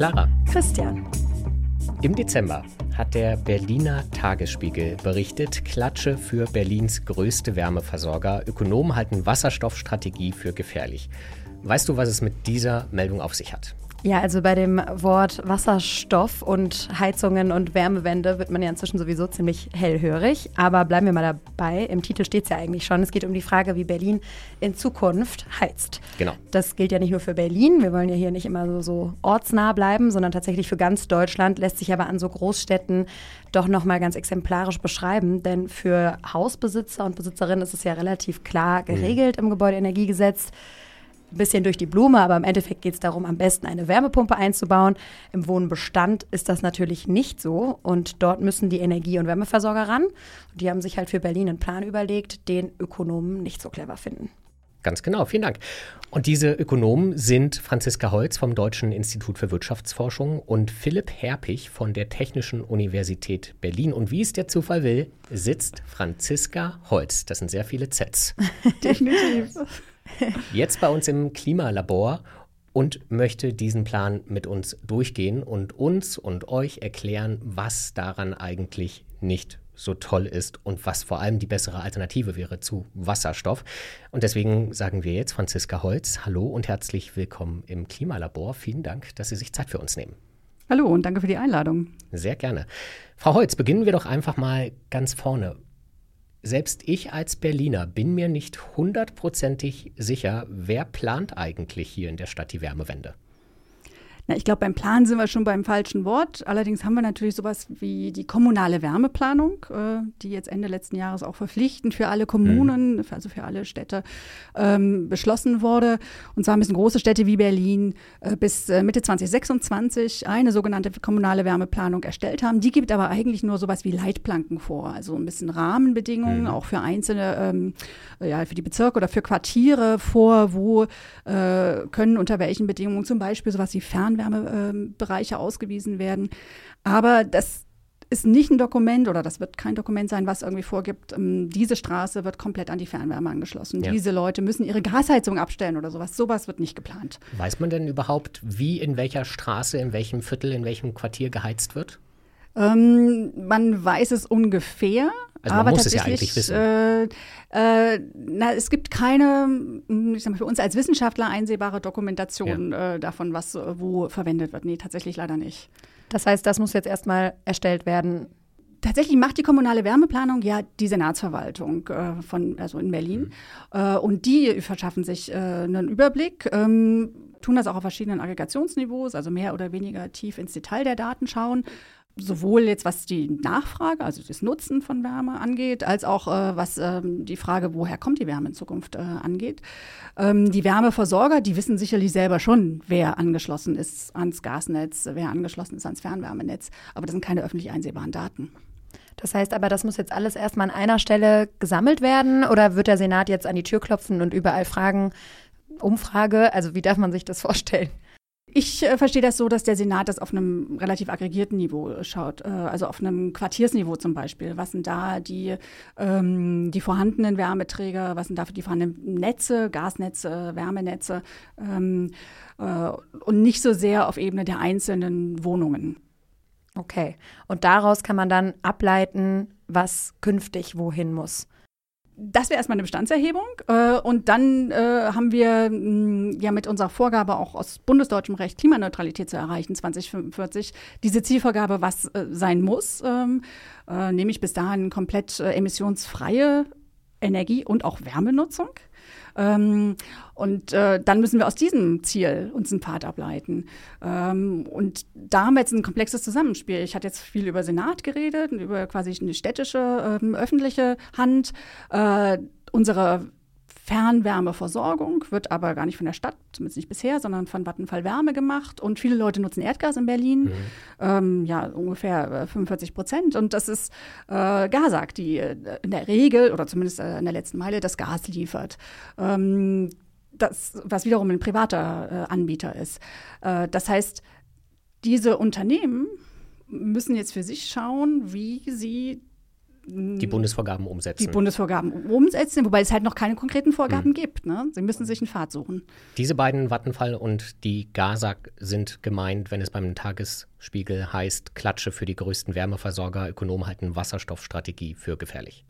Clara. Christian. Im Dezember hat der Berliner Tagesspiegel berichtet, Klatsche für Berlins größte Wärmeversorger. Ökonomen halten Wasserstoffstrategie für gefährlich. Weißt du, was es mit dieser Meldung auf sich hat? Ja, also bei dem Wort Wasserstoff und Heizungen und Wärmewende wird man ja inzwischen sowieso ziemlich hellhörig. Aber bleiben wir mal dabei. Im Titel steht es ja eigentlich schon. Es geht um die Frage, wie Berlin in Zukunft heizt. Genau. Das gilt ja nicht nur für Berlin. Wir wollen ja hier nicht immer so, so ortsnah bleiben, sondern tatsächlich für ganz Deutschland. Lässt sich aber an so Großstädten doch nochmal ganz exemplarisch beschreiben. Denn für Hausbesitzer und Besitzerinnen ist es ja relativ klar geregelt mhm. im Gebäudeenergiegesetz ein bisschen durch die Blume, aber im Endeffekt geht es darum, am besten eine Wärmepumpe einzubauen. Im Wohnbestand ist das natürlich nicht so und dort müssen die Energie- und Wärmeversorger ran. Die haben sich halt für Berlin einen Plan überlegt, den Ökonomen nicht so clever finden. Ganz genau, vielen Dank. Und diese Ökonomen sind Franziska Holz vom Deutschen Institut für Wirtschaftsforschung und Philipp Herpich von der Technischen Universität Berlin. Und wie es der Zufall will, sitzt Franziska Holz. Das sind sehr viele Zs. Definitiv. Jetzt bei uns im Klimalabor und möchte diesen Plan mit uns durchgehen und uns und euch erklären, was daran eigentlich nicht so toll ist und was vor allem die bessere Alternative wäre zu Wasserstoff. Und deswegen sagen wir jetzt Franziska Holz, hallo und herzlich willkommen im Klimalabor. Vielen Dank, dass Sie sich Zeit für uns nehmen. Hallo und danke für die Einladung. Sehr gerne. Frau Holz, beginnen wir doch einfach mal ganz vorne selbst ich als Berliner bin mir nicht hundertprozentig sicher, wer plant eigentlich hier in der Stadt die Wärmewende. Na, ich glaube, beim Plan sind wir schon beim falschen Wort. Allerdings haben wir natürlich sowas wie die kommunale Wärmeplanung, äh, die jetzt Ende letzten Jahres auch verpflichtend für alle Kommunen, mhm. also für alle Städte, ähm, beschlossen wurde. Und zwar müssen große Städte wie Berlin äh, bis äh, Mitte 2026 eine sogenannte kommunale Wärmeplanung erstellt haben. Die gibt aber eigentlich nur sowas wie Leitplanken vor, also ein bisschen Rahmenbedingungen, mhm. auch für einzelne, ähm, ja, für die Bezirke oder für Quartiere vor, wo äh, können unter welchen Bedingungen zum Beispiel sowas wie Fernwärme Fernwärmebereiche ausgewiesen werden. Aber das ist nicht ein Dokument oder das wird kein Dokument sein, was irgendwie vorgibt, ähm, diese Straße wird komplett an die Fernwärme angeschlossen. Ja. Diese Leute müssen ihre Gasheizung abstellen oder sowas. Sowas wird nicht geplant. Weiß man denn überhaupt, wie in welcher Straße, in welchem Viertel, in welchem Quartier geheizt wird? Ähm, man weiß es ungefähr. Also man aber muss es ja eigentlich wissen. Äh, äh, na, es gibt keine, hm, ich sag mal, für uns als Wissenschaftler einsehbare Dokumentation ja. äh, davon, was wo verwendet wird. Nee, tatsächlich leider nicht. Das heißt, das muss jetzt erstmal erstellt werden. Tatsächlich macht die kommunale Wärmeplanung ja die Senatsverwaltung äh, von, also in Berlin. Mhm. Äh, und die verschaffen sich äh, einen Überblick. Ähm, tun das auch auf verschiedenen Aggregationsniveaus, also mehr oder weniger tief ins Detail der Daten schauen sowohl jetzt was die Nachfrage, also das Nutzen von Wärme angeht, als auch äh, was ähm, die Frage, woher kommt die Wärme in Zukunft äh, angeht. Ähm, die Wärmeversorger, die wissen sicherlich selber schon, wer angeschlossen ist ans Gasnetz, wer angeschlossen ist ans Fernwärmenetz, aber das sind keine öffentlich einsehbaren Daten. Das heißt aber, das muss jetzt alles erstmal an einer Stelle gesammelt werden oder wird der Senat jetzt an die Tür klopfen und überall fragen, Umfrage, also wie darf man sich das vorstellen? Ich äh, verstehe das so, dass der Senat das auf einem relativ aggregierten Niveau äh, schaut, äh, also auf einem Quartiersniveau zum Beispiel. Was sind da die, ähm, die vorhandenen Wärmeträger, was sind da die vorhandenen Netze, Gasnetze, Wärmenetze ähm, äh, und nicht so sehr auf Ebene der einzelnen Wohnungen. Okay, und daraus kann man dann ableiten, was künftig wohin muss das wäre erstmal eine Bestandserhebung. Äh, und dann äh, haben wir mm, ja mit unserer Vorgabe auch aus bundesdeutschem Recht Klimaneutralität zu erreichen, 2045, diese Zielvorgabe, was äh, sein muss, ähm, äh, nämlich bis dahin komplett emissionsfreie Energie- und auch Wärmenutzung. Ähm, und äh, dann müssen wir aus diesem Ziel uns einen Pfad ableiten. Ähm, und da haben wir jetzt ein komplexes Zusammenspiel. Ich hatte jetzt viel über Senat geredet, über quasi eine städtische, ähm, öffentliche Hand. Äh, unsere Fernwärmeversorgung wird aber gar nicht von der Stadt, zumindest nicht bisher, sondern von Vattenfall Wärme gemacht. Und viele Leute nutzen Erdgas in Berlin, mhm. ähm, ja, ungefähr 45 äh, Prozent. Und das ist äh, Gasag, die äh, in der Regel oder zumindest äh, in der letzten Meile das Gas liefert. Ähm, das, was wiederum ein privater äh, Anbieter ist. Äh, das heißt, diese Unternehmen müssen jetzt für sich schauen, wie sie die Bundesvorgaben umsetzen. Die Bundesvorgaben umsetzen, wobei es halt noch keine konkreten Vorgaben mhm. gibt. Ne? Sie müssen sich einen Pfad suchen. Diese beiden, Vattenfall und die GASAG, sind gemeint, wenn es beim Tagesspiegel heißt, Klatsche für die größten Wärmeversorger, Ökonomen halten Wasserstoffstrategie für gefährlich.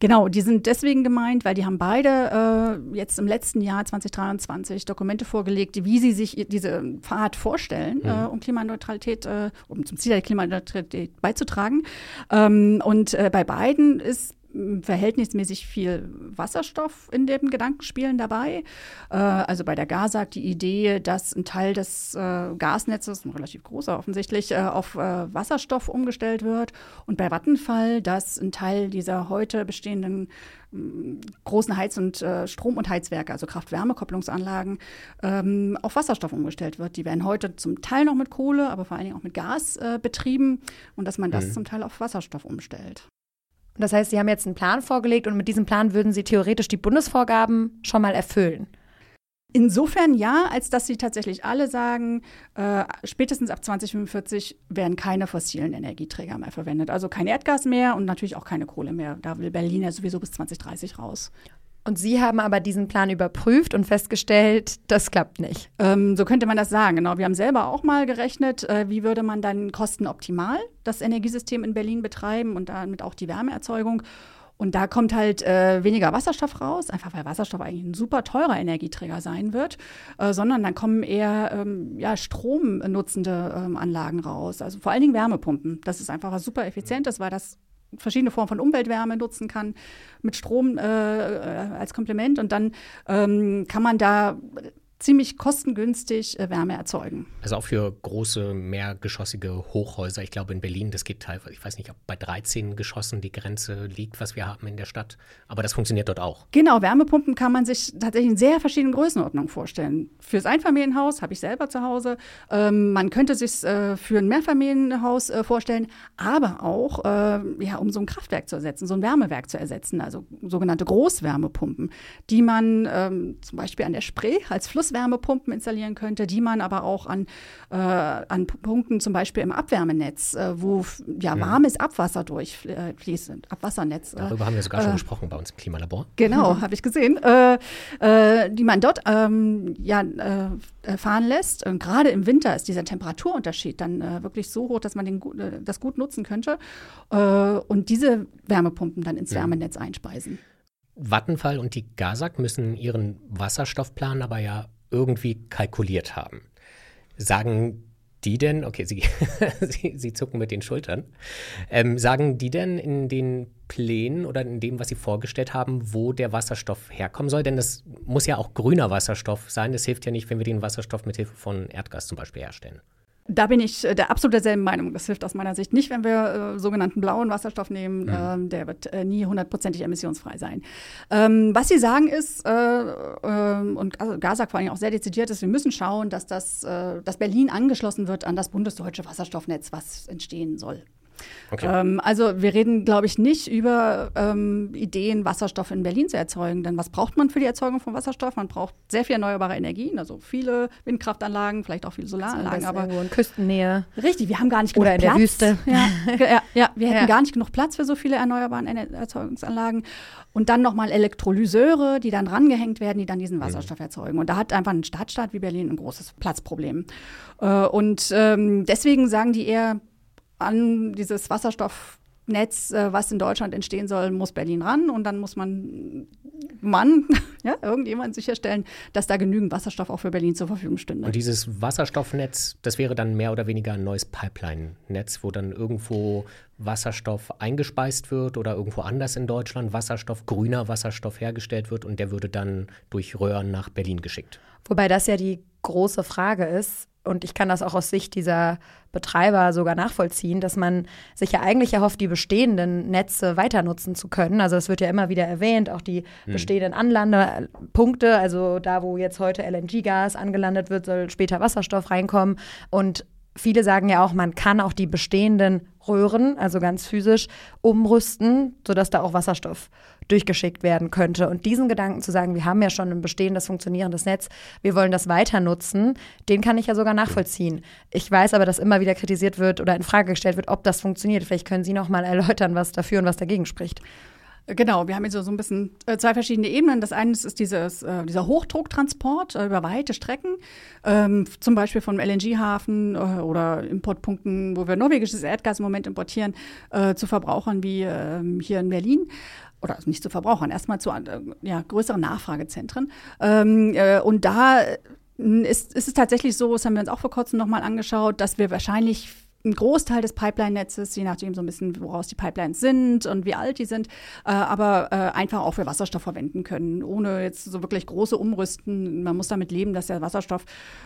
Genau, die sind deswegen gemeint, weil die haben beide äh, jetzt im letzten Jahr 2023 Dokumente vorgelegt, wie sie sich diese Pfad vorstellen, mhm. äh, um Klimaneutralität, äh, um zum Ziel der Klimaneutralität beizutragen. Ähm, und äh, bei beiden ist verhältnismäßig viel Wasserstoff in den Gedankenspielen dabei. Äh, also bei der GASAG die Idee, dass ein Teil des äh, Gasnetzes, ein relativ großer offensichtlich, äh, auf Wasserstoff umgestellt wird. Und bei Vattenfall, dass ein Teil dieser heute bestehenden mm, großen Heiz- und äh, Strom- und Heizwerke, also Kraft-Wärme-Kopplungsanlagen, ähm, auf Wasserstoff umgestellt wird. Die werden heute zum Teil noch mit Kohle, aber vor allen Dingen auch mit Gas äh, betrieben und dass man das mhm. zum Teil auf Wasserstoff umstellt. Das heißt, Sie haben jetzt einen Plan vorgelegt und mit diesem Plan würden Sie theoretisch die Bundesvorgaben schon mal erfüllen. Insofern ja, als dass sie tatsächlich alle sagen, äh, spätestens ab 2045 werden keine fossilen Energieträger mehr verwendet. Also kein Erdgas mehr und natürlich auch keine Kohle mehr. Da will Berlin ja sowieso bis 2030 raus. Und Sie haben aber diesen Plan überprüft und festgestellt, das klappt nicht. Ähm, so könnte man das sagen, genau. Wir haben selber auch mal gerechnet, äh, wie würde man dann kostenoptimal das Energiesystem in Berlin betreiben und damit auch die Wärmeerzeugung. Und da kommt halt äh, weniger Wasserstoff raus, einfach weil Wasserstoff eigentlich ein super teurer Energieträger sein wird, äh, sondern dann kommen eher ähm, ja, stromnutzende ähm, Anlagen raus, also vor allen Dingen Wärmepumpen. Das ist einfach super effizientes, weil das verschiedene Formen von Umweltwärme nutzen kann, mit Strom äh, äh als Komplement. Und dann ähm, kann man da ziemlich kostengünstig äh, Wärme erzeugen. Also auch für große, mehrgeschossige Hochhäuser. Ich glaube, in Berlin, das geht teilweise, ich weiß nicht, ob bei 13 Geschossen die Grenze liegt, was wir haben in der Stadt. Aber das funktioniert dort auch. Genau, Wärmepumpen kann man sich tatsächlich in sehr verschiedenen Größenordnungen vorstellen. Fürs Einfamilienhaus habe ich selber zu Hause. Ähm, man könnte sich äh, für ein Mehrfamilienhaus äh, vorstellen, aber auch, äh, ja, um so ein Kraftwerk zu ersetzen, so ein Wärmewerk zu ersetzen, also sogenannte Großwärmepumpen, die man ähm, zum Beispiel an der Spree als Fluss Großwärmepumpen installieren könnte, die man aber auch an, äh, an Punkten, zum Beispiel im Abwärmenetz, äh, wo ja, mhm. warmes Abwasser durchfließt, Abwassernetz. Äh, Darüber haben wir sogar schon äh, gesprochen bei uns im Klimalabor. Genau, habe ich gesehen, äh, äh, die man dort ähm, ja, fahren lässt. Und gerade im Winter ist dieser Temperaturunterschied dann wirklich so hoch, dass man den, das gut nutzen könnte. und diese Wärmepumpen dann ins mhm. Wärmenetz einspeisen. Vattenfall und die GASAG müssen ihren Wasserstoffplan aber ja irgendwie kalkuliert haben. Sagen die denn, okay, Sie, Sie, Sie, zucken mit den Schultern, ähm, sagen die denn in den Plänen oder in dem, was Sie vorgestellt haben, wo der Wasserstoff herkommen soll? Denn das muss ja auch grüner Wasserstoff sein. Das hilft ja nicht, wenn wir den Wasserstoff mit Hilfe von Erdgas zum Beispiel herstellen. Da bin ich äh, der absolut derselben Meinung. Das hilft aus meiner Sicht nicht, wenn wir äh, sogenannten blauen Wasserstoff nehmen. Mhm. Ähm, der wird äh, nie hundertprozentig emissionsfrei sein. Ähm, was Sie sagen ist, äh, ähm, und also Gasak vor allem auch sehr dezidiert ist, wir müssen schauen, dass, das, äh, dass Berlin angeschlossen wird an das bundesdeutsche Wasserstoffnetz, was entstehen soll. Okay. Ähm, also wir reden, glaube ich, nicht über ähm, Ideen, Wasserstoff in Berlin zu erzeugen. Denn was braucht man für die Erzeugung von Wasserstoff? Man braucht sehr viel erneuerbare Energien, also viele Windkraftanlagen, vielleicht auch viele Solaranlagen. Aber in Küstennähe. Richtig, wir haben gar nicht genug Oder in Platz. der Wüste. Ja, ja, ja wir hätten ja. gar nicht genug Platz für so viele erneuerbare Erzeugungsanlagen. Und dann nochmal Elektrolyseure, die dann rangehängt werden, die dann diesen mhm. Wasserstoff mhm. erzeugen. Und da hat einfach ein Stadtstaat wie Berlin ein großes Platzproblem. Äh, und ähm, deswegen sagen die eher, an dieses Wasserstoffnetz, äh, was in Deutschland entstehen soll, muss Berlin ran und dann muss man, Mann, ja, irgendjemand sicherstellen, dass da genügend Wasserstoff auch für Berlin zur Verfügung stünde. Und dieses Wasserstoffnetz, das wäre dann mehr oder weniger ein neues Pipeline-Netz, wo dann irgendwo Wasserstoff eingespeist wird oder irgendwo anders in Deutschland Wasserstoff, grüner Wasserstoff hergestellt wird und der würde dann durch Röhren nach Berlin geschickt. Wobei das ja die große Frage ist, und ich kann das auch aus Sicht dieser Betreiber sogar nachvollziehen, dass man sich ja eigentlich erhofft, die bestehenden Netze weiter nutzen zu können. Also es wird ja immer wieder erwähnt, auch die hm. bestehenden Anlandepunkte, also da, wo jetzt heute LNG-Gas angelandet wird, soll später Wasserstoff reinkommen. Und viele sagen ja auch, man kann auch die bestehenden Röhren, also ganz physisch, umrüsten, sodass da auch Wasserstoff durchgeschickt werden könnte. Und diesen Gedanken zu sagen, wir haben ja schon ein bestehendes, funktionierendes Netz, wir wollen das weiter nutzen, den kann ich ja sogar nachvollziehen. Ich weiß aber, dass immer wieder kritisiert wird oder in Frage gestellt wird, ob das funktioniert. Vielleicht können Sie noch mal erläutern, was dafür und was dagegen spricht. Genau, wir haben jetzt so ein bisschen äh, zwei verschiedene Ebenen. Das eine ist dieses, äh, dieser Hochdrucktransport äh, über weite Strecken, ähm, zum Beispiel vom LNG-Hafen oder Importpunkten, wo wir norwegisches Erdgas im Moment importieren, zu Verbrauchern wie ähm, hier in Berlin oder nicht zu Verbrauchern, erstmal zu äh, ja, größeren Nachfragezentren. Ähm, und da ist, ist es tatsächlich so, das haben wir uns auch vor kurzem nochmal angeschaut, dass wir wahrscheinlich ein Großteil des Pipeline-Netzes, je nachdem so ein bisschen, woraus die Pipelines sind und wie alt die sind, äh, aber äh, einfach auch für Wasserstoff verwenden können, ohne jetzt so wirklich große Umrüsten. Man muss damit leben, dass der Wasserstoff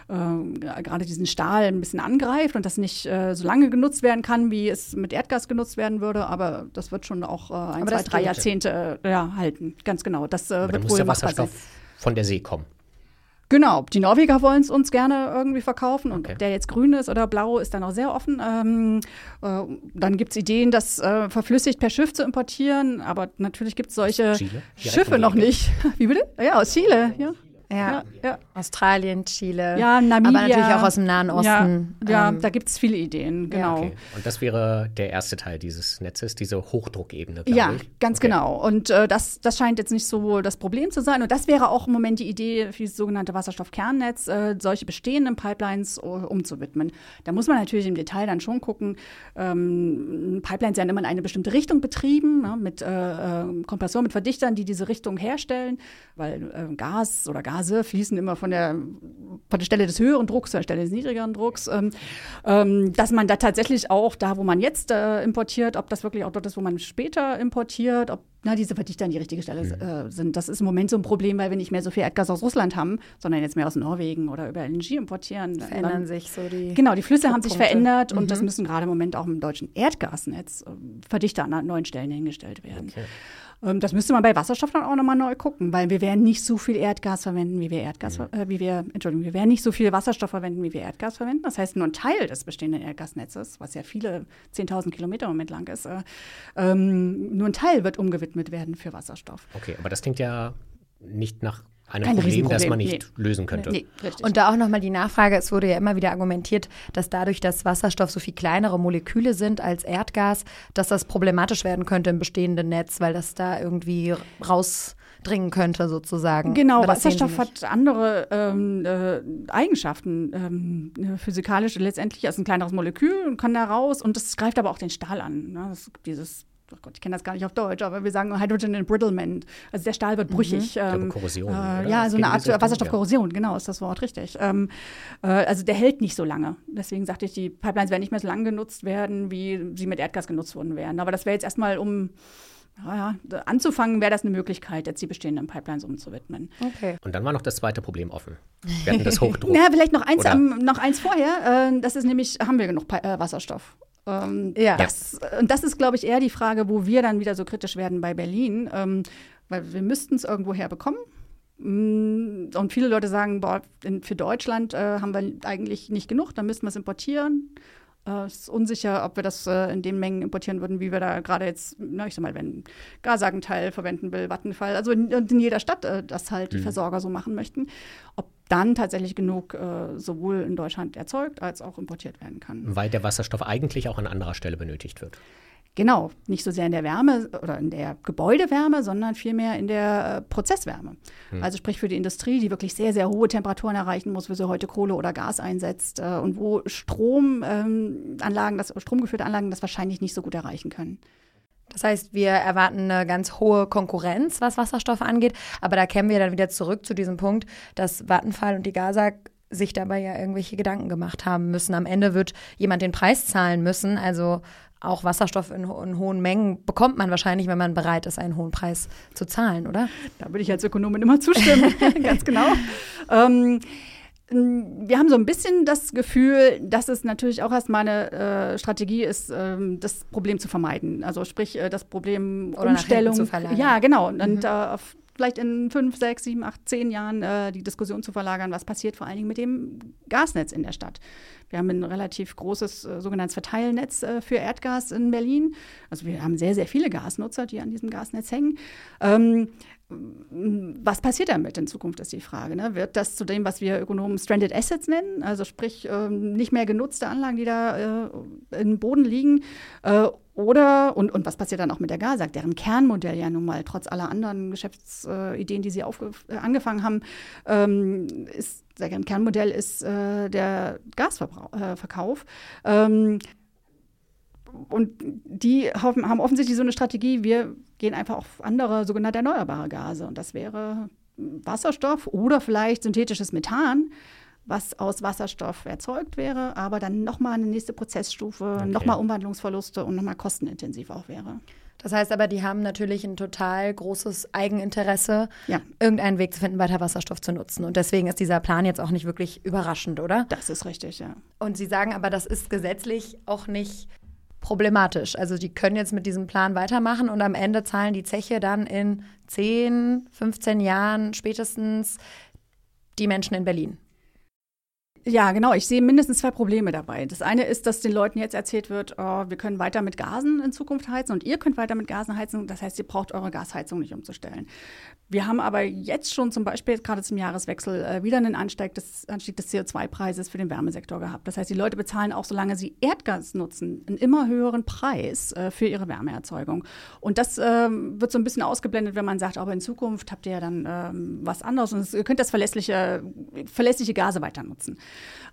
äh, gerade diesen Stahl ein bisschen angreift und das nicht äh, so lange genutzt werden kann, wie es mit Erdgas genutzt werden würde, aber das wird schon auch äh, ein, zwei, drei Jahrzehnte äh, ja, halten. Ganz genau. Das aber wird wohl der Wasserstoff von der See kommen. Genau, die Norweger wollen es uns gerne irgendwie verkaufen und okay. ob der jetzt grün ist oder blau, ist dann auch sehr offen. Ähm, äh, dann gibt es Ideen, das äh, verflüssigt per Schiff zu importieren, aber natürlich gibt es solche Schiffe noch nicht. Wie bitte? Ja, aus Chile, ja. Ja. ja. Australien, Chile. Ja, Namibia. Aber natürlich auch aus dem Nahen Osten. Ja, ja ähm, da gibt es viele Ideen, genau. Okay. Und das wäre der erste Teil dieses Netzes, diese Hochdruckebene, Ja, ich. ganz okay. genau. Und äh, das, das scheint jetzt nicht so das Problem zu sein. Und das wäre auch im Moment die Idee für das sogenannte Wasserstoffkernnetz, äh, solche bestehenden Pipelines uh, umzuwidmen. Da muss man natürlich im Detail dann schon gucken. Ähm, Pipelines werden immer in eine bestimmte Richtung betrieben, ne, mit äh, äh Kompression, mit Verdichtern, die diese Richtung herstellen, weil äh, Gas oder Gas Gase fließen immer von der, von der Stelle des höheren Drucks zur Stelle des niedrigeren Drucks, ähm, ähm, dass man da tatsächlich auch da, wo man jetzt äh, importiert, ob das wirklich auch dort ist, wo man später importiert, ob na, diese Verdichter an die richtige Stelle mhm. äh, sind. Das ist im Moment so ein Problem, weil wir nicht mehr so viel Erdgas aus Russland haben, sondern jetzt mehr aus Norwegen oder über LNG importieren. Verändern dann, sich so die. Genau, die Flüsse haben sich verändert mhm. und das müssen gerade im Moment auch im deutschen Erdgasnetz äh, Verdichter an neuen Stellen hingestellt werden. Okay. Ähm, das müsste man bei Wasserstoff dann auch nochmal neu gucken, weil wir werden nicht so viel Erdgas verwenden, wie wir Erdgas, äh, wie wir, Entschuldigung, wir werden nicht so viel Wasserstoff verwenden, wie wir Erdgas verwenden. Das heißt, nur ein Teil des bestehenden Erdgasnetzes, was ja viele 10.000 Kilometer im Moment lang ist, äh, ähm, nur ein Teil wird umgewidmet werden für Wasserstoff. Okay, aber das klingt ja nicht nach ein Kein Problem, das man nicht nee. lösen könnte. Nee, und da auch nochmal die Nachfrage, es wurde ja immer wieder argumentiert, dass dadurch, dass Wasserstoff so viel kleinere Moleküle sind als Erdgas, dass das problematisch werden könnte im bestehenden Netz, weil das da irgendwie rausdringen könnte sozusagen. Genau, Wasserstoff hat andere ähm, äh, Eigenschaften, ähm, physikalische letztendlich, als ein kleineres Molekül und kann da raus und das greift aber auch den Stahl an. Ne? Das, dieses oh Gott, ich kenne das gar nicht auf Deutsch, aber wir sagen Hydrogen Embrittlement. Also der Stahl wird brüchig. Mhm. Ähm, Korrosion. Äh, ja, so eine Art Wasserstoffkorrosion, ja. genau, ist das Wort richtig. Ähm, äh, also der hält nicht so lange. Deswegen sagte ich, die Pipelines werden nicht mehr so lange genutzt werden, wie sie mit Erdgas genutzt worden wären. Aber das wäre jetzt erstmal um ja, anzufangen, wäre das eine Möglichkeit, jetzt die bestehenden Pipelines umzuwidmen. Okay. Und dann war noch das zweite Problem offen. Wir hatten das Hochdruck. ja, vielleicht noch eins, ähm, noch eins vorher. Äh, das ist nämlich, haben wir genug Pi äh, Wasserstoff? Ähm, ja. Das, und das ist, glaube ich, eher die Frage, wo wir dann wieder so kritisch werden bei Berlin, ähm, weil wir müssten es irgendwo herbekommen. Mm, und viele Leute sagen, boah, für Deutschland äh, haben wir eigentlich nicht genug, dann müssten wir es importieren. Äh, es ist unsicher, ob wir das äh, in den Mengen importieren würden, wie wir da gerade jetzt, na, ich sag mal, wenn Gasagenteil verwenden will, Vattenfall, also in, in jeder Stadt äh, das halt mhm. die Versorger so machen möchten, ob dann tatsächlich genug äh, sowohl in Deutschland erzeugt als auch importiert werden kann. Weil der Wasserstoff eigentlich auch an anderer Stelle benötigt wird. Genau, nicht so sehr in der Wärme oder in der Gebäudewärme, sondern vielmehr in der äh, Prozesswärme. Hm. Also sprich für die Industrie, die wirklich sehr, sehr hohe Temperaturen erreichen muss, wo sie heute Kohle oder Gas einsetzt äh, und wo Stromanlagen, ähm, das stromgeführte Anlagen das wahrscheinlich nicht so gut erreichen können. Das heißt, wir erwarten eine ganz hohe Konkurrenz, was Wasserstoff angeht. Aber da kämen wir dann wieder zurück zu diesem Punkt, dass Vattenfall und die Gasa sich dabei ja irgendwelche Gedanken gemacht haben müssen. Am Ende wird jemand den Preis zahlen müssen. Also auch Wasserstoff in, in, hohen Mengen bekommt man wahrscheinlich, wenn man bereit ist, einen hohen Preis zu zahlen, oder? Da würde ich als Ökonomin immer zustimmen, ganz genau. Ähm, wir haben so ein bisschen das Gefühl, dass es natürlich auch erstmal eine äh, Strategie ist, ähm, das Problem zu vermeiden. Also sprich, äh, das Problem Oder Umstellung. Zu verlagern. ja, genau. Und mhm. äh, vielleicht in fünf, sechs, sieben, acht, zehn Jahren äh, die Diskussion zu verlagern, was passiert vor allen Dingen mit dem Gasnetz in der Stadt Wir haben ein relativ großes äh, sogenanntes Verteilnetz äh, für Erdgas in Berlin. Also wir haben sehr, sehr viele Gasnutzer, die an diesem Gasnetz hängen. Ähm, was passiert damit in Zukunft, ist die Frage. Ne? Wird das zu dem, was wir Ökonomen Stranded Assets nennen, also sprich ähm, nicht mehr genutzte Anlagen, die da äh, im Boden liegen? Äh, oder, und, und was passiert dann auch mit der GASAG, deren Kernmodell ja nun mal trotz aller anderen Geschäftsideen, die sie äh, angefangen haben, ähm, ist, deren Kernmodell ist äh, der Gasverkauf. Äh, ähm, und die haben offensichtlich so eine Strategie, wir gehen einfach auf andere sogenannte erneuerbare Gase. Und das wäre Wasserstoff oder vielleicht synthetisches Methan, was aus Wasserstoff erzeugt wäre, aber dann nochmal eine nächste Prozessstufe, okay. nochmal Umwandlungsverluste und nochmal kostenintensiv auch wäre. Das heißt aber, die haben natürlich ein total großes Eigeninteresse, ja. irgendeinen Weg zu finden, weiter Wasserstoff zu nutzen. Und deswegen ist dieser Plan jetzt auch nicht wirklich überraschend, oder? Das ist richtig, ja. Und Sie sagen aber, das ist gesetzlich auch nicht problematisch. Also die können jetzt mit diesem Plan weitermachen und am Ende zahlen die Zeche dann in 10, 15 Jahren spätestens die Menschen in Berlin. Ja, genau. Ich sehe mindestens zwei Probleme dabei. Das eine ist, dass den Leuten jetzt erzählt wird, oh, wir können weiter mit Gasen in Zukunft heizen und ihr könnt weiter mit Gasen heizen. Das heißt, ihr braucht eure Gasheizung nicht umzustellen. Wir haben aber jetzt schon zum Beispiel gerade zum Jahreswechsel äh, wieder einen Anstieg des, des CO2-Preises für den Wärmesektor gehabt. Das heißt, die Leute bezahlen auch, solange sie Erdgas nutzen, einen immer höheren Preis äh, für ihre Wärmeerzeugung. Und das ähm, wird so ein bisschen ausgeblendet, wenn man sagt, aber in Zukunft habt ihr ja dann ähm, was anderes und ihr könnt das verlässliche, verlässliche Gase weiter nutzen.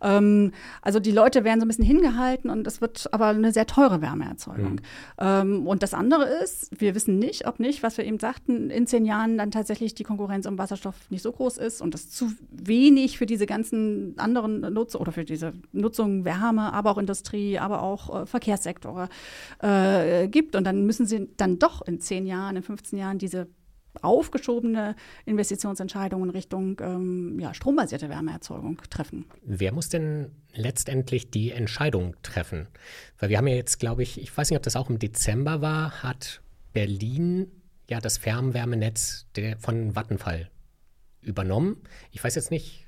Ähm, also die Leute werden so ein bisschen hingehalten und es wird aber eine sehr teure Wärmeerzeugung. Mhm. Ähm, und das andere ist, wir wissen nicht, ob nicht, was wir eben sagten, in zehn Jahren dann tatsächlich die Konkurrenz um Wasserstoff nicht so groß ist und es zu wenig für diese ganzen anderen Nutzungen oder für diese Nutzung Wärme, aber auch Industrie, aber auch äh, Verkehrssektor äh, gibt. Und dann müssen sie dann doch in zehn Jahren, in 15 Jahren diese aufgeschobene Investitionsentscheidungen Richtung ähm, ja, strombasierte Wärmeerzeugung treffen. Wer muss denn letztendlich die Entscheidung treffen? Weil wir haben ja jetzt, glaube ich, ich weiß nicht, ob das auch im Dezember war, hat Berlin ja das Fernwärmenetz der, von Vattenfall übernommen. Ich weiß jetzt nicht,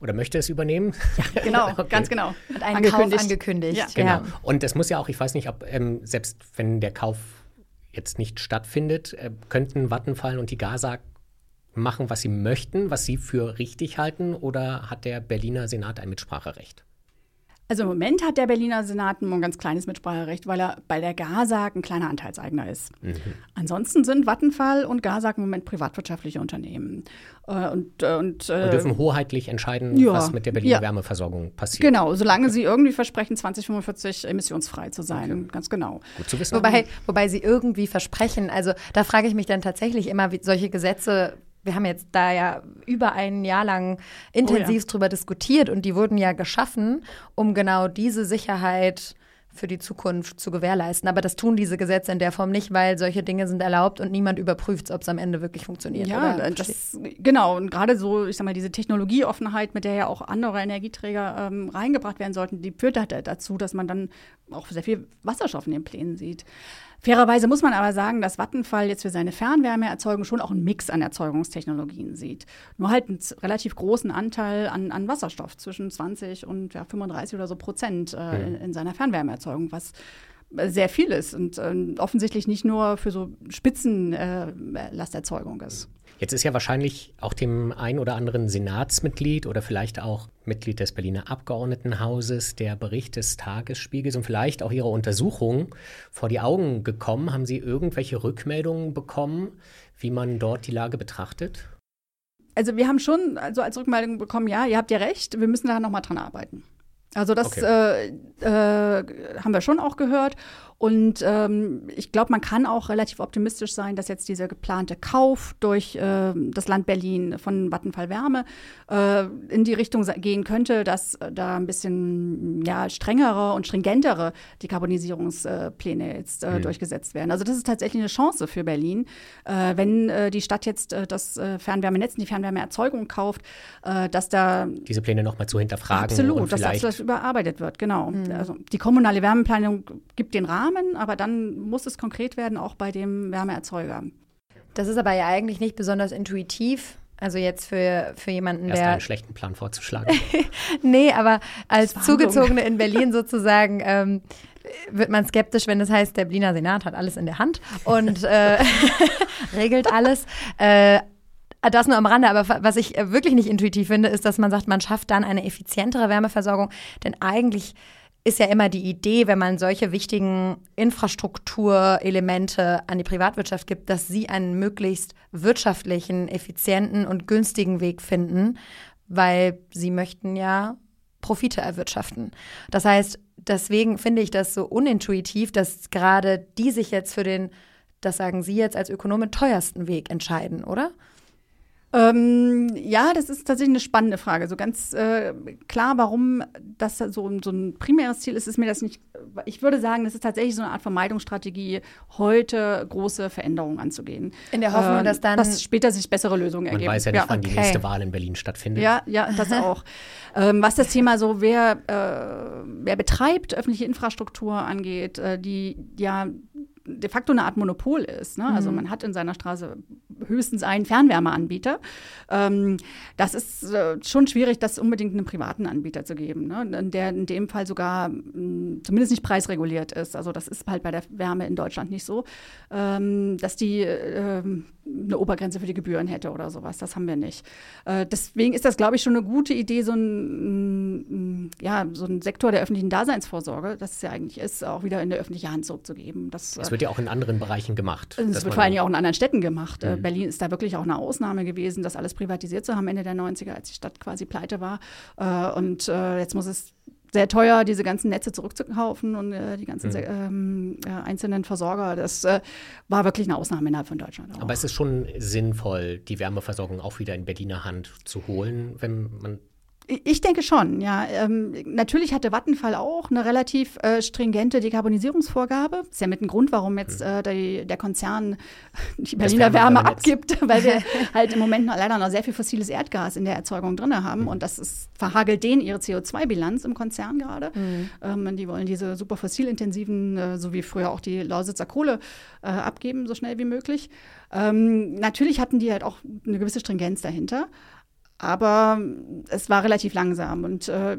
oder möchte es übernehmen? Ja, genau, okay. ganz genau. Hat einen angekündigt. Kauf angekündigt. Ja. Genau. Und das muss ja auch, ich weiß nicht, ob ähm, selbst wenn der Kauf jetzt nicht stattfindet, äh, könnten Vattenfall und die GASAG machen, was sie möchten, was sie für richtig halten, oder hat der Berliner Senat ein Mitspracherecht? Also im Moment hat der Berliner Senat nur ein ganz kleines Mitspracherecht, weil er bei der GASAG ein kleiner Anteilseigner ist. Mhm. Ansonsten sind Vattenfall und GASAG im Moment privatwirtschaftliche Unternehmen. Äh, und, äh, und, äh, und, dürfen hoheitlich entscheiden, ja, was mit der Berliner ja. Wärmeversorgung passiert. Genau, solange okay. sie irgendwie versprechen, 2045 emissionsfrei zu sein. Okay. Ganz genau. Gut zu wissen. Wobei, wobei sie irgendwie versprechen, also da frage ich mich dann tatsächlich immer, wie solche Gesetze wir haben jetzt da ja über ein Jahr lang intensiv oh ja. drüber diskutiert und die wurden ja geschaffen, um genau diese Sicherheit für die Zukunft zu gewährleisten. Aber das tun diese Gesetze in der Form nicht, weil solche Dinge sind erlaubt und niemand überprüft, ob es am Ende wirklich funktioniert. Ja, das, genau. Und gerade so, ich sag mal, diese Technologieoffenheit, mit der ja auch andere Energieträger ähm, reingebracht werden sollten, die führt halt dazu, dass man dann auch sehr viel Wasserstoff in den Plänen sieht. Fairerweise muss man aber sagen, dass Vattenfall jetzt für seine Fernwärmeerzeugung schon auch einen Mix an Erzeugungstechnologien sieht. Nur halt einen relativ großen Anteil an, an Wasserstoff, zwischen 20 und ja, 35 oder so Prozent äh, in, in seiner Fernwärmeerzeugung, was sehr viel ist und äh, offensichtlich nicht nur für so Spitzenlasterzeugung äh, ist. Jetzt ist ja wahrscheinlich auch dem ein oder anderen Senatsmitglied oder vielleicht auch Mitglied des Berliner Abgeordnetenhauses der Bericht des Tagesspiegels und vielleicht auch Ihre Untersuchung vor die Augen gekommen. Haben Sie irgendwelche Rückmeldungen bekommen, wie man dort die Lage betrachtet? Also wir haben schon also als Rückmeldung bekommen, ja, ihr habt ja recht, wir müssen da nochmal dran arbeiten. Also das okay. äh, äh, haben wir schon auch gehört. Und ähm, ich glaube, man kann auch relativ optimistisch sein, dass jetzt dieser geplante Kauf durch äh, das Land Berlin von Vattenfall Wärme äh, in die Richtung gehen könnte, dass äh, da ein bisschen ja, strengere und stringentere Dekarbonisierungspläne jetzt äh, mhm. durchgesetzt werden. Also das ist tatsächlich eine Chance für Berlin, äh, wenn äh, die Stadt jetzt das Fernwärmenetz und die Fernwärmeerzeugung kauft, dass da diese Pläne nochmal zu hinterfragen. Absolut, dass das überarbeitet wird, genau. Mhm. Also die kommunale Wärmeplanung gibt den Rahmen Rahmen, aber dann muss es konkret werden, auch bei dem Wärmeerzeuger. Das ist aber ja eigentlich nicht besonders intuitiv. Also jetzt für, für jemanden, Erst der. einen schlechten Plan vorzuschlagen. nee, aber als. Zugezogene in Berlin sozusagen ähm, wird man skeptisch, wenn es heißt, der Berliner Senat hat alles in der Hand und äh, regelt alles. Äh, das nur am Rande, aber was ich äh, wirklich nicht intuitiv finde, ist, dass man sagt, man schafft dann eine effizientere Wärmeversorgung. Denn eigentlich ist ja immer die Idee, wenn man solche wichtigen Infrastrukturelemente an die Privatwirtschaft gibt, dass sie einen möglichst wirtschaftlichen, effizienten und günstigen Weg finden, weil sie möchten ja Profite erwirtschaften. Das heißt, deswegen finde ich das so unintuitiv, dass gerade die sich jetzt für den, das sagen Sie jetzt als Ökonomen, teuersten Weg entscheiden, oder? Ähm, ja, das ist tatsächlich eine spannende Frage. So ganz äh, klar, warum das so, so ein primäres Ziel ist, ist mir das nicht. Ich würde sagen, das ist tatsächlich so eine Art Vermeidungsstrategie, heute große Veränderungen anzugehen. In der Hoffnung, äh, dass dann. Dass später sich bessere Lösungen Man ergeben. weiß ja nicht, ja. wann die okay. nächste Wahl in Berlin stattfindet. Ja, ja, das auch. ähm, was das Thema so, wer, äh, wer betreibt öffentliche Infrastruktur angeht, äh, die ja de facto eine Art Monopol ist. Ne? Also man hat in seiner Straße höchstens einen Fernwärmeanbieter. Ähm, das ist äh, schon schwierig, das unbedingt einem privaten Anbieter zu geben, ne? der in dem Fall sogar mh, zumindest nicht preisreguliert ist. Also das ist halt bei der Wärme in Deutschland nicht so, ähm, dass die äh, eine Obergrenze für die Gebühren hätte oder sowas. Das haben wir nicht. Äh, deswegen ist das, glaube ich, schon eine gute Idee, so ein, ja, so ein Sektor der öffentlichen Daseinsvorsorge, das es ja eigentlich ist, auch wieder in die öffentliche Hand zurückzugeben. Das, Es wird ja auch in anderen Bereichen gemacht. es dass wird vor allen Dingen auch in anderen Städten gemacht. Äh, Mhm. Berlin ist da wirklich auch eine Ausnahme gewesen, das alles privatisiert zu haben Ende der 90er, als die Stadt quasi pleite war. Äh, und äh, jetzt muss es sehr teuer, diese ganzen Netze zurückzukaufen und äh, die ganzen Mhm. ähm, äh, einzelnen Versorger. Das äh, war wirklich eine Ausnahme innerhalb von Deutschland. Auch. Aber es ist schon sinnvoll, die Wärmeversorgung auch wieder in Berliner Hand zu holen, wenn man Ich denke schon, ja. Ähm, natürlich hatte Vattenfall auch eine relativ äh, stringente Dekarbonisierungsvorgabe. Ist ja mit ein Grund, warum jetzt äh, die, der Konzern die Berliner Wärme abgibt, weil wir halt im Moment noch leider noch sehr viel fossiles Erdgas in der Erzeugung drin haben. Und das ist, verhagelt denen ihre CO2-Bilanz im Konzern gerade. Ähm, die wollen diese super fossilintensiven, äh, so wie früher auch die Lausitzer Kohle, äh, abgeben, so schnell wie möglich. Ähm, natürlich hatten die halt auch eine gewisse Stringenz dahinter. Aber es war relativ langsam. Und äh,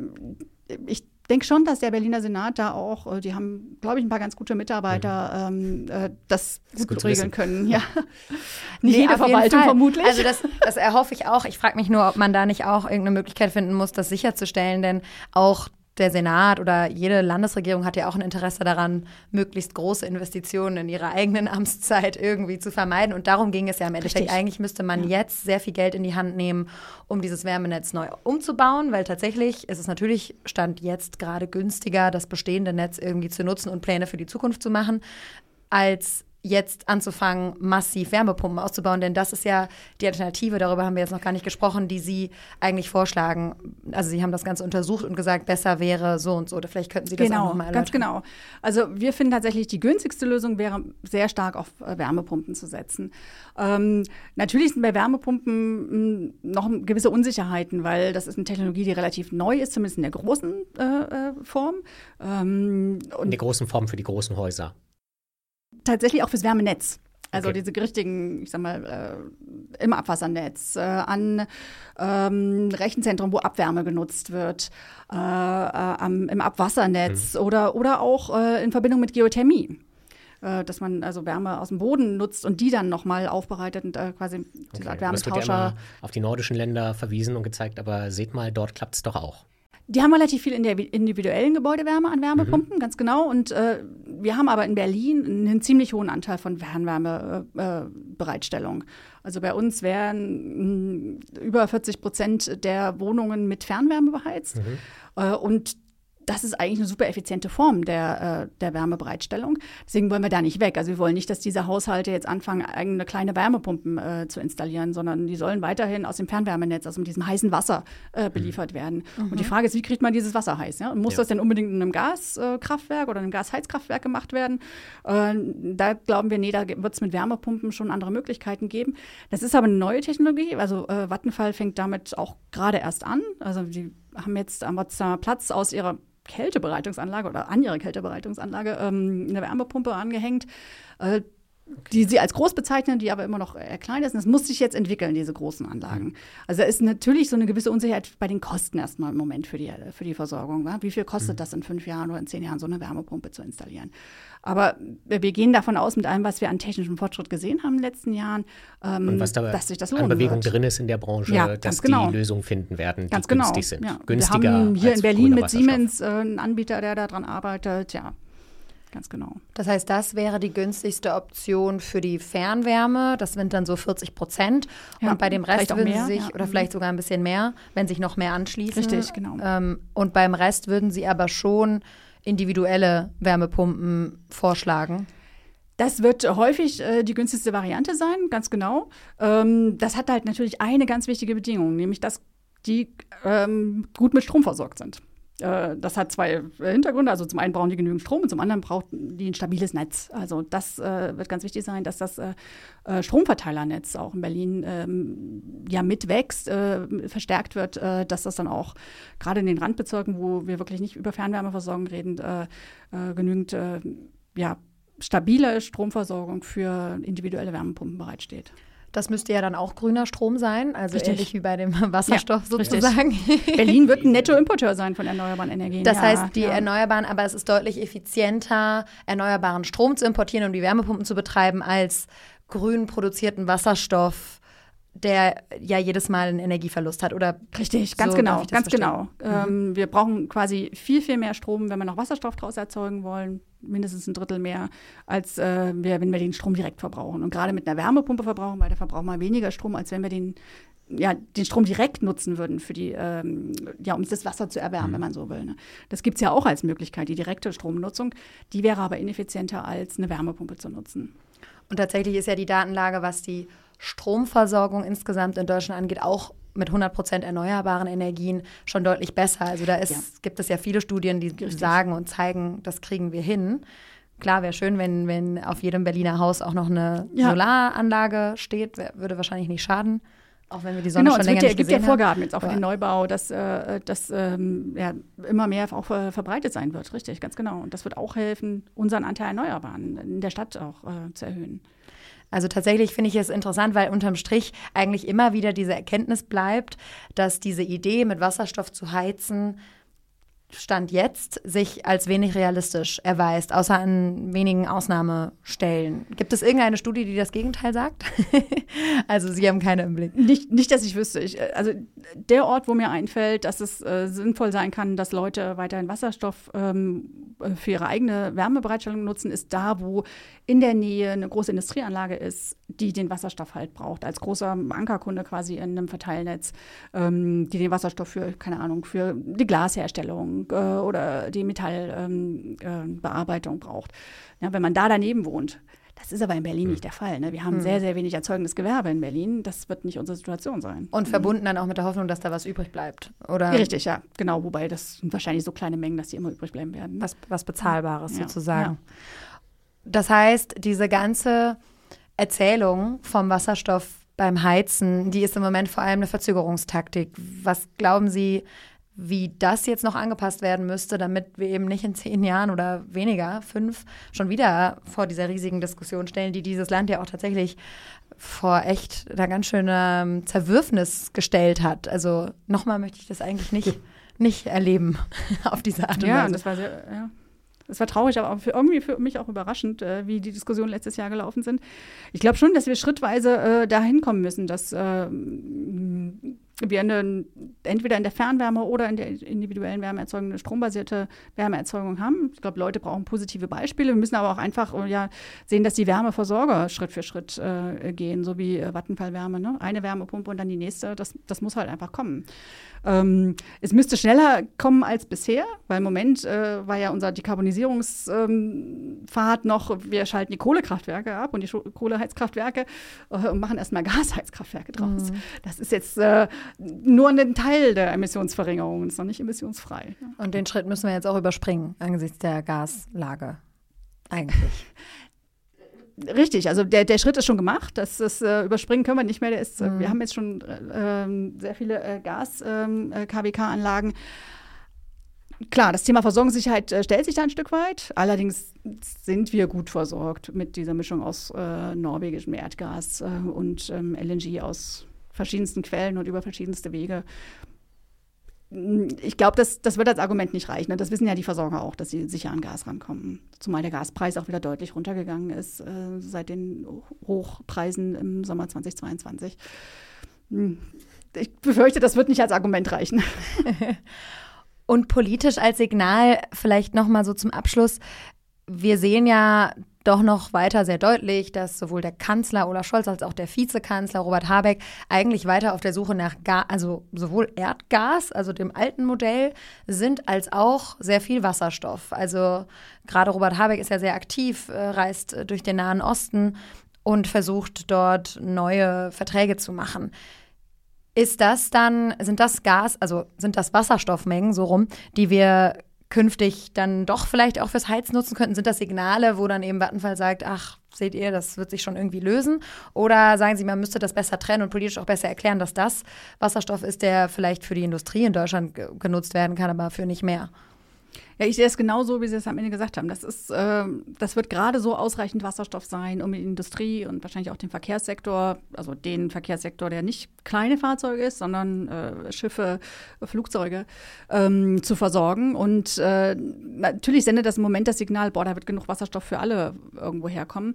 ich denke schon, dass der Berliner Senat da auch, äh, die haben, glaube ich, ein paar ganz gute Mitarbeiter, ähm, äh, das ist gut gut regeln können. Ja. Nicht Nee, jede Verwaltung vermutlich. Also das, das erhoffe ich auch. Ich frage mich nur, ob man da nicht auch irgendeine Möglichkeit finden muss, das sicherzustellen, denn auch der Senat oder jede Landesregierung hat ja auch ein Interesse daran, möglichst große Investitionen in ihrer eigenen Amtszeit irgendwie zu vermeiden. Und darum ging es ja im Endeffekt. Richtig. Eigentlich müsste man jetzt sehr viel Geld in die Hand nehmen, um dieses Wärmenetz neu umzubauen, weil tatsächlich ist es natürlich Stand jetzt gerade günstiger, das bestehende Netz irgendwie zu nutzen und Pläne für die Zukunft zu machen, als jetzt anzufangen, massiv Wärmepumpen auszubauen, denn das ist ja die Alternative, darüber haben wir jetzt noch gar nicht gesprochen, die Sie eigentlich vorschlagen. Also Sie haben das Ganze untersucht und gesagt, besser wäre so und so. Oder vielleicht könnten Sie das auch Genau, nochmal ganz erläutern. genau. Also wir finden tatsächlich, die günstigste Lösung wäre, sehr stark auf äh, Wärmepumpen zu setzen. Ähm, natürlich sind bei Wärmepumpen mh, noch gewisse Unsicherheiten, weil das ist eine Technologie, die relativ neu ist, zumindest in der großen äh, äh, Form. Ähm, in und der großen Form für die großen Häuser. Tatsächlich auch fürs Wärmenetz. Also Okay. diese richtigen, ich sag mal, äh, im Abwassernetz, äh, an ähm, Rechenzentren, wo Abwärme genutzt wird, äh, äh, am, im Abwassernetz oder, oder auch äh, in Verbindung mit Geothermie. Äh, dass man also Wärme aus dem Boden nutzt und die dann nochmal aufbereitet und quasi diese Art Okay. Wird ja Wärmetauscher. immer auf die nordischen Länder verwiesen und gezeigt, aber seht mal, dort klappt es doch auch. Die haben relativ viel in der individuellen Gebäudewärme an Wärmepumpen, ganz genau. Und äh, wir haben aber in Berlin einen ziemlich hohen Anteil von Fernwärmebereitstellung. also bei uns wären mh, über 40 Prozent der Wohnungen mit Fernwärme beheizt. Äh, und das ist eigentlich eine super effiziente Form der, äh, der Wärmebereitstellung. Deswegen wollen wir da nicht weg. Also wir wollen nicht, dass diese Haushalte jetzt anfangen, eigene kleine Wärmepumpen äh, zu installieren, sondern die sollen weiterhin aus dem Fernwärmenetz, also mit diesem heißen Wasser äh, beliefert werden. Und die Frage ist, wie kriegt man dieses Wasser heiß? Ja? Und muss Ja. das denn unbedingt in einem Gaskraftwerk oder einem Gasheizkraftwerk gemacht werden? Äh, da glauben wir, nee, da wird es mit Wärmepumpen schon andere Möglichkeiten geben. Das ist aber eine neue Technologie. Also äh, Vattenfall fängt damit auch gerade erst an. Also die haben jetzt am Potsdamer Platz aus ihrer Kältebereitungsanlage oder an ihre Kältebereitungsanlage ähm, eine Wärmepumpe angehängt. Äh, die sie als groß bezeichnen, die aber immer noch äh, klein ist. Und das muss sich jetzt entwickeln, diese großen Anlagen. Mhm. Also da ist natürlich so eine gewisse Unsicherheit bei den Kosten erstmal im Moment für die, für die Versorgung. Wa? Wie viel kostet mhm. das in fünf Jahren oder in zehn Jahren, so eine Wärmepumpe zu installieren? Aber wir gehen davon aus, mit allem, was wir an technischem Fortschritt gesehen haben in den letzten Jahren, ähm, dass sich das lohnen an Bewegung wird. drin ist in der Branche, ja, dass genau. die Lösungen finden werden, die ganz genau. günstig sind. Ja. Günstiger wir haben hier in Berlin mit Siemens äh, einen Anbieter, der daran arbeitet. Ja, Ganz genau. Das heißt, das wäre die günstigste Option für die Fernwärme. Das sind dann so 40 Prozent. Ja, und bei dem Rest würden mehr, Sie sich, ja. oder vielleicht sogar ein bisschen mehr, wenn sich noch mehr anschließen. Richtig, genau. Ähm, und beim Rest würden Sie aber schon individuelle Wärmepumpen vorschlagen. Das wird häufig äh, die günstigste Variante sein, ganz genau. Ähm, das hat halt natürlich eine ganz wichtige Bedingung, nämlich dass die ähm, gut mit Strom versorgt sind. Äh, das hat zwei Hintergründe. Also zum einen brauchen die genügend Strom und zum anderen brauchen die ein stabiles Netz. Also das äh, wird ganz wichtig sein, dass das äh, äh Stromverteilernetz auch in Berlin ähm, ja mitwächst, äh, verstärkt wird, äh, dass das dann auch gerade in den Randbezirken, wo wir wirklich nicht über Fernwärmeversorgung reden, genügend ja, stabile Stromversorgung für individuelle Wärmepumpen bereitsteht. Das müsste ja dann auch grüner Strom sein, also richtig. ähnlich wie bei dem Wasserstoff ja, sozusagen. Berlin wird ein Nettoimporteur sein von erneuerbaren Energien. Das ja, heißt, die ja. Erneuerbaren, aber es ist deutlich effizienter, erneuerbaren Strom zu importieren und die Wärmepumpen zu betreiben, als grün produzierten Wasserstoff der ja jedes Mal einen Energieverlust hat, oder? Richtig, ganz so genau, ganz genau. Mhm. Ähm, wir brauchen quasi viel, viel mehr Strom, wenn wir noch Wasserstoff daraus erzeugen wollen, mindestens ein Drittel mehr, als äh, wir, wenn wir den Strom direkt verbrauchen. Und gerade mit einer Wärmepumpe verbrauchen, weil da verbrauchen wir weniger Strom, als wenn wir den ja, den Strom direkt nutzen würden, für die, ähm, ja, um das Wasser zu erwärmen, mhm. wenn man so will. Ne? Das gibt es ja auch als Möglichkeit, die direkte Stromnutzung. Die wäre aber ineffizienter, als eine Wärmepumpe zu nutzen. Und tatsächlich ist ja die Datenlage, was die Stromversorgung insgesamt in Deutschland angeht, auch mit 100 Prozent erneuerbaren Energien schon deutlich besser. Also da ist, ja. gibt es ja viele Studien, die Richtig. sagen und zeigen, das kriegen wir hin. Klar, wäre schön, wenn, wenn auf jedem Berliner Haus auch noch eine ja. Solaranlage steht, würde wahrscheinlich nicht schaden. Auch wenn wir die Sonne genau, schon länger ja, nicht gibt ja Vorgaben jetzt auch für den Neubau, dass äh, das ähm, ja, immer mehr auch äh, verbreitet sein wird. Richtig, ganz genau. Und das wird auch helfen, unseren Anteil Erneuerbaren in der Stadt auch äh, zu erhöhen. Also tatsächlich finde ich es interessant, weil unterm Strich eigentlich immer wieder diese Erkenntnis bleibt, dass diese Idee, mit Wasserstoff zu heizen, Stand jetzt sich als wenig realistisch erweist, außer an wenigen Ausnahmestellen. Gibt es irgendeine Studie, die das Gegenteil sagt? also Sie haben keine im Blick. Nicht, nicht dass ich wüsste. Ich, äh, also der Ort, wo mir einfällt, dass es äh, sinnvoll sein kann, dass Leute weiterhin Wasserstoff ähm, für ihre eigene Wärmebereitstellung nutzen, ist da, wo in der Nähe eine große Industrieanlage ist, die den Wasserstoff halt braucht, als großer Ankerkunde quasi in einem Verteilnetz, ähm, die den Wasserstoff für, keine Ahnung, für die Glasherstellung äh, oder die Metallbearbeitung ähm, äh, braucht. Ja, wenn man da daneben wohnt, das ist aber in Berlin hm. nicht der Fall. Ne? Wir haben hm. sehr, sehr wenig erzeugendes Gewerbe in Berlin. Das wird nicht unsere Situation sein. Und mhm. verbunden dann auch mit der Hoffnung, dass da was übrig bleibt, oder? Richtig, ja, genau. Wobei das sind wahrscheinlich so kleine Mengen, dass die immer übrig bleiben werden. Was, was Bezahlbares ja. sozusagen. Ja. Das heißt, diese ganze Erzählung vom Wasserstoff beim Heizen, die ist im Moment vor allem eine Verzögerungstaktik. Was glauben Sie, wie das jetzt noch angepasst werden müsste, damit wir eben nicht in zehn Jahren oder weniger, fünf, schon wieder vor dieser riesigen Diskussion stellen, die dieses Land ja auch tatsächlich vor echt einer ganz schönen Zerwürfnis gestellt hat. Also nochmal möchte ich das eigentlich nicht, nicht erleben auf diese Art und ja, Weise. Das war sehr, ja. Es war traurig, aber für, irgendwie für mich auch überraschend, äh, wie die Diskussionen letztes Jahr gelaufen sind. Ich glaube schon, dass wir schrittweise äh, dahin kommen müssen, dass äh, wir eine, entweder in der Fernwärme oder in der individuellen Wärmeerzeugung eine strombasierte Wärmeerzeugung haben. Ich glaube, Leute brauchen positive Beispiele. Wir müssen aber auch einfach äh, ja, sehen, dass die Wärmeversorger Schritt für Schritt äh, gehen, so wie äh, Vattenfall-Wärme. Ne? Eine Wärmepumpe und dann die nächste. Das, das muss halt einfach kommen. Ähm, es müsste schneller kommen als bisher, weil im Moment äh, war ja unser Dekarbonisierungspfad ähm, noch, wir schalten die Kohlekraftwerke ab und die Kohleheizkraftwerke äh, und machen erstmal Gasheizkraftwerke draus. Mhm. Das ist jetzt äh, nur ein Teil der Emissionsverringerung, ist noch nicht emissionsfrei. Und den Schritt müssen wir jetzt auch überspringen angesichts der Gaslage. Eigentlich. Richtig, also der, der Schritt ist schon gemacht. Das, das äh, überspringen können wir nicht mehr. Der ist, äh, mhm. Wir haben jetzt schon äh, sehr viele äh, Gas-KWK-Anlagen. Ähm, klar, das Thema Versorgungssicherheit äh, stellt sich da ein Stück weit. Allerdings sind wir gut versorgt mit dieser Mischung aus äh, norwegischem Erdgas äh, und ähm, LNG aus verschiedensten Quellen und über verschiedenste Wege. Ich glaube, das, das wird als Argument nicht reichen. Das wissen ja die Versorger auch, dass sie sicher an Gas rankommen. Zumal der Gaspreis auch wieder deutlich runtergegangen ist äh, seit den Hochpreisen im Sommer 2022. Hm, ich befürchte, das wird nicht als Argument reichen. Und politisch als Signal vielleicht noch mal so zum Abschluss. Wir sehen ja doch noch weiter sehr deutlich, dass sowohl der Kanzler Olaf Scholz als auch der Vizekanzler Robert Habeck eigentlich weiter auf der Suche nach Gas, also sowohl Erdgas, also dem alten Modell, sind, als auch sehr viel Wasserstoff. Also gerade Robert Habeck ist ja sehr aktiv, äh, reist durch den Nahen Osten und versucht dort neue Verträge zu machen. Ist das dann, sind das Gas, also sind das Wasserstoffmengen so rum, die wir künftig dann doch vielleicht auch fürs Heizen nutzen könnten? Sind das Signale, wo dann eben Vattenfall sagt, ach, seht ihr, das wird sich schon irgendwie lösen? Oder sagen Sie, man müsste das besser trennen und politisch auch besser erklären, dass das Wasserstoff ist, der vielleicht für die Industrie in Deutschland genutzt werden kann, aber für nicht mehr? Ja, ich sehe es genauso, wie Sie es am Ende gesagt haben. Das, ist, äh, das wird gerade so ausreichend Wasserstoff sein, um die Industrie und wahrscheinlich auch den Verkehrssektor, also den Verkehrssektor, der nicht kleine Fahrzeuge ist, sondern äh, Schiffe, Flugzeuge, ähm, zu versorgen. Und äh, natürlich sendet das im Moment das Signal, boah, da wird genug Wasserstoff für alle irgendwo herkommen.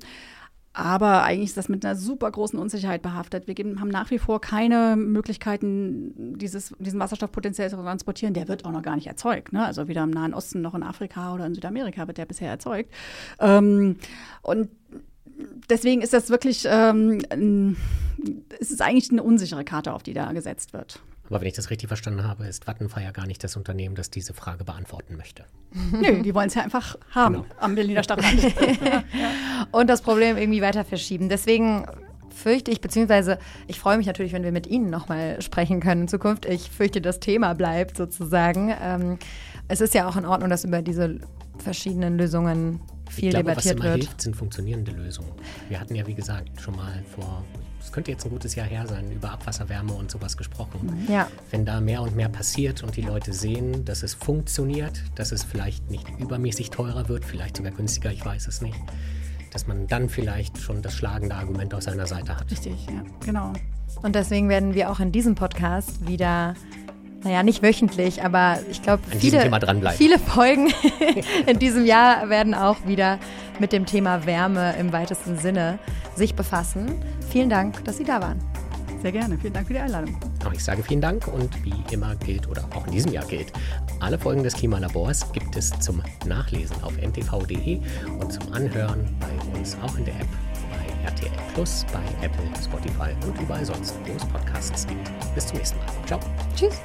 Aber eigentlich ist das mit einer super großen Unsicherheit behaftet. Wir geben, haben nach wie vor keine Möglichkeiten, dieses, diesen Wasserstoff potenziell zu transportieren. Der wird auch noch gar nicht erzeugt. Ne? Also weder im Nahen Osten noch in Afrika oder in Südamerika wird der bisher erzeugt. Ähm, und deswegen ist das wirklich, ähm, es ist eigentlich eine unsichere Karte, auf die da gesetzt wird. Aber wenn ich das richtig verstanden habe, ist Vattenfall ja gar nicht das Unternehmen, das diese Frage beantworten möchte. Nö, die wollen es ja einfach haben genau. am Berliner Stadtrand. ja. Und das Problem irgendwie weiter verschieben. Deswegen fürchte ich, beziehungsweise ich freue mich natürlich, wenn wir mit Ihnen nochmal sprechen können in Zukunft. Ich fürchte, das Thema bleibt sozusagen. Ähm, es ist ja auch in Ordnung, dass über diese verschiedenen Lösungen viel ich glaube, debattiert was immer wird. hilft, sind funktionierende Lösungen. Wir hatten ja, wie gesagt, schon mal vor könnte jetzt ein gutes Jahr her sein, über Abwasserwärme und sowas gesprochen. Ja. Wenn da mehr und mehr passiert und die Leute sehen, dass es funktioniert, dass es vielleicht nicht übermäßig teurer wird, vielleicht sogar günstiger, ich weiß es nicht, dass man dann vielleicht schon das schlagende Argument auf seiner Seite hat. Richtig, ja, genau. Und deswegen werden wir auch in diesem Podcast wieder naja, nicht wöchentlich, aber ich glaube, viele, viele Folgen in diesem Jahr werden auch wieder mit dem Thema Wärme im weitesten Sinne sich befassen. Vielen Dank, dass Sie da waren. Sehr gerne. Vielen Dank für die Einladung. Auch ich sage vielen Dank und wie immer gilt oder auch in diesem Jahr gilt, alle Folgen des Klimalabors gibt es zum Nachlesen auf ntv.de und zum Anhören bei uns auch in der App bei RTL Plus, bei Apple, Spotify und überall sonst, wo es Podcasts gibt. Bis zum nächsten Mal. Ciao. Tschüss.